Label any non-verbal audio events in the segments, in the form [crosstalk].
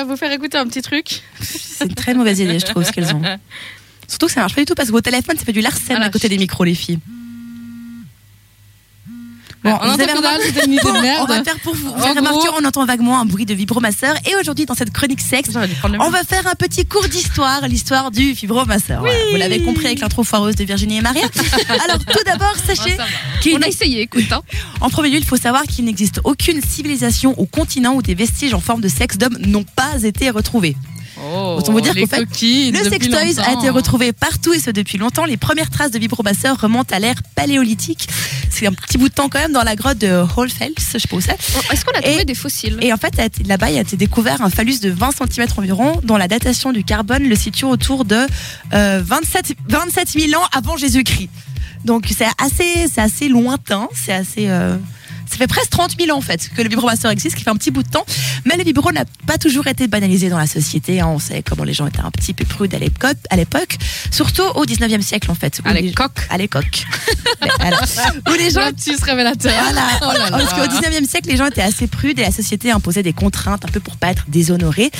euh, vous faire écouter un petit truc. [laughs] C'est une très mauvaise idée, je trouve, ce qu'elles ont. [laughs] Surtout que ça marche pas du tout parce que vos téléphones, ça fait du larcène Ah, à côté des micros, les filles. Bon, Bon, en vous avez interprétage, remarqué- c'était une idée de merde. on va faire pour vous. Vous En avez remarqué, gros- on entend vaguement un bruit de vibromasseur. Et aujourd'hui, dans cette chronique sexe, on va faire un petit cours d'histoire, l'histoire du vibromasseur. Voilà, vous l'avez compris avec l'intro foireuse de Virginie et Maria. [laughs] Alors, tout d'abord, sachez Ah, ça va. qu'il On a essayé, écoute. hein. en premier lieu, il faut savoir qu'il n'existe aucune civilisation ou continent où des vestiges en forme de sexe d'homme n'ont pas été retrouvés. Oh, Autant vous dire qu'en fait, coquines Le sextoys a été retrouvé partout et ce depuis longtemps. Les premières traces de vibromasseur remontent à l'ère paléolithique. C'est un petit bout de temps quand même dans la grotte de Hohlfels, je sais pas où c'est. Est-ce qu'on a trouvé Et- des fossiles? Et en fait, là-bas, il a été découvert un phallus de 20 cm environ, dont la datation du carbone le situe autour de euh, 27, 27 000 ans avant Jésus-Christ. Donc c'est assez, c'est assez lointain, c'est assez. euh, ça fait presque 30 000 ans en fait que le vibromasseur existe, qui fait un petit bout de temps. Mais le vibro n'a pas toujours été banalisé dans la société. hein. On sait comment les gens étaient un petit peu prudes à l'époque, à l'époque, surtout au 19e siècle en fait. À l'époque. [laughs] À l'époque. Où les gens Lapsus révélateur. voilà. [laughs] Oh là là. Parce qu'au 19e siècle, les gens étaient assez prudes et la société imposait des contraintes un peu pour pas être déshonorée.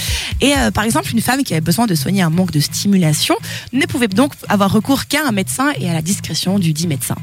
Et euh, par exemple, une femme qui avait besoin de soigner un manque de stimulation ne pouvait donc avoir recours qu'à un médecin et à la discrétion du dit médecin.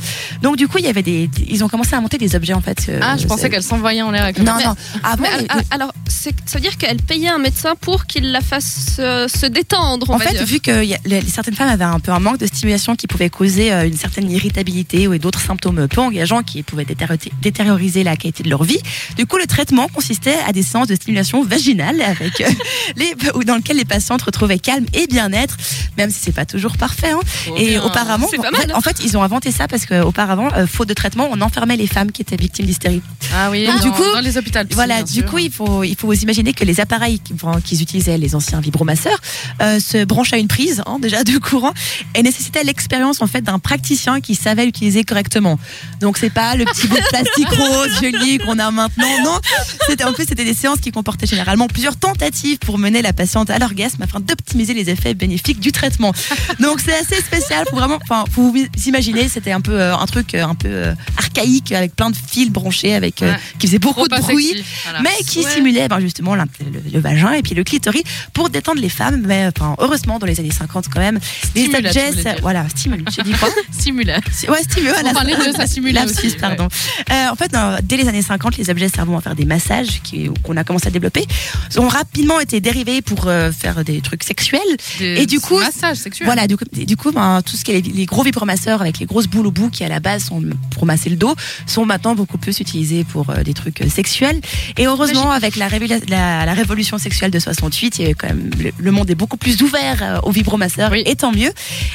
Donc du coup, il y avait des, ils ont commencé à monter des objets en fait. euh, Ah, je pensais qu'elle s'envoyait en l'air avec le Non, non. Mais al- alors, ça veut dire qu'elle payait un médecin pour qu'il la fasse euh, se détendre, on En va fait, dire. vu que y a- les- certaines femmes avaient un peu un manque de stimulation qui pouvait causer euh, une certaine irritabilité ou d'autres symptômes peu engageants qui pouvaient détéri- détérioriser la qualité de leur vie, du coup, le traitement consistait à des séances de stimulation vaginale avec euh, [laughs] les, dans lequel les patientes retrouvaient calme et bien-être, même si c'est pas toujours parfait. hein. Trop Et bien. auparavant, en fait- hein. en fait, ils ont inventé ça parce qu'auparavant, faute de traitement, on enfermait les femmes qui étaient victimes d'hystérie. Ah oui, Donc, dans, du coup, dans les hôpitaux. Voilà, du sûr. coup, il faut, il faut vous imaginer que les appareils qu'ils utilisaient, les anciens vibromasseurs, euh, se branchaient à une prise, hein, déjà de [laughs] courant, et nécessitaient l'expérience en fait d'un praticien qui savait l'utiliser correctement. Donc c'est pas le petit bout de plastique [laughs] rose joli qu'on a maintenant, non. En plus c'était des séances qui comportaient généralement plusieurs tentatives pour mener la patiente à l'orgasme afin d'optimiser les effets bénéfiques du traitement. Donc c'est assez spécial, faut vraiment, enfin, vous imaginer, c'était un peu euh, un truc euh, un peu archaïque avec plein de fils branchés avec euh, Ouais. qui faisait beaucoup Trop de bruit sexy. Voilà. mais qui Ouais. simulait ben, justement l'int- le, le vagin et puis le clitoris pour détendre les femmes. Mais enfin, heureusement, dans les années 50, quand même, les Stimula, ça- dire. voilà, stimule. J'ai dit quoi? [laughs] Simula. Si- Ouais, stimule. Enfin, les deux, ça [laughs] Lapsus, aussi, pardon. Euh, en fait, euh, dès les années 50, les objets servant à faire des massages qui- qu'on a commencé à développer ont rapidement été dérivés pour euh, faire des trucs sexuels. Des Et du coup, massages sexuels. Voilà, du coup, du coup ben, tout ce qui est les, les gros vibromasseurs avec les grosses boules au bout qui à la base sont pour masser le dos sont maintenant beaucoup plus utilisés pour euh, des trucs euh, sexuels. Et heureusement, avec la, révéla- la, la révolution sexuelle de 68, il y a quand même, le, le monde est beaucoup plus ouvert euh, aux vibromasseurs, Oui. et tant mieux.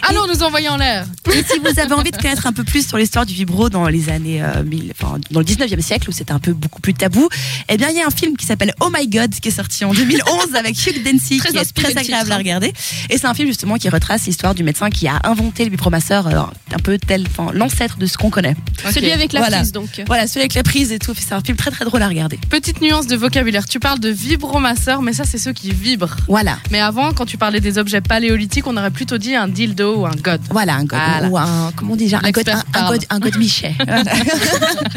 Allons nous envoyer en l'air. Et si vous avez envie de connaître un peu plus sur l'histoire du vibro dans les années euh, 1000, enfin, dans le 19e siècle où c'était un peu beaucoup plus tabou, eh bien il y a un film qui s'appelle Oh My God qui est sorti en 2011 avec Hugh Dancy Très qui est très agréable à hein. regarder. Et c'est un film justement qui retrace l'histoire du médecin qui a inventé le vibromasseur euh, un peu tel l'ancêtre de ce qu'on connaît. Celui avec la Voilà. prise, donc. Voilà, celui avec la prise et tout. C'est un film très très drôle à regarder. Petite nuance de vocabulaire. Tu parles de vibromasseur, mais ça, c'est ceux qui vibrent. Voilà. Mais avant, quand tu parlais des objets paléolithiques, on aurait plutôt dit un dildo ou un god. Voilà, un god, Voilà. ou un, comment on dit déjà, un god, L'expert un, un parle. god, un god Michet. [laughs] [laughs]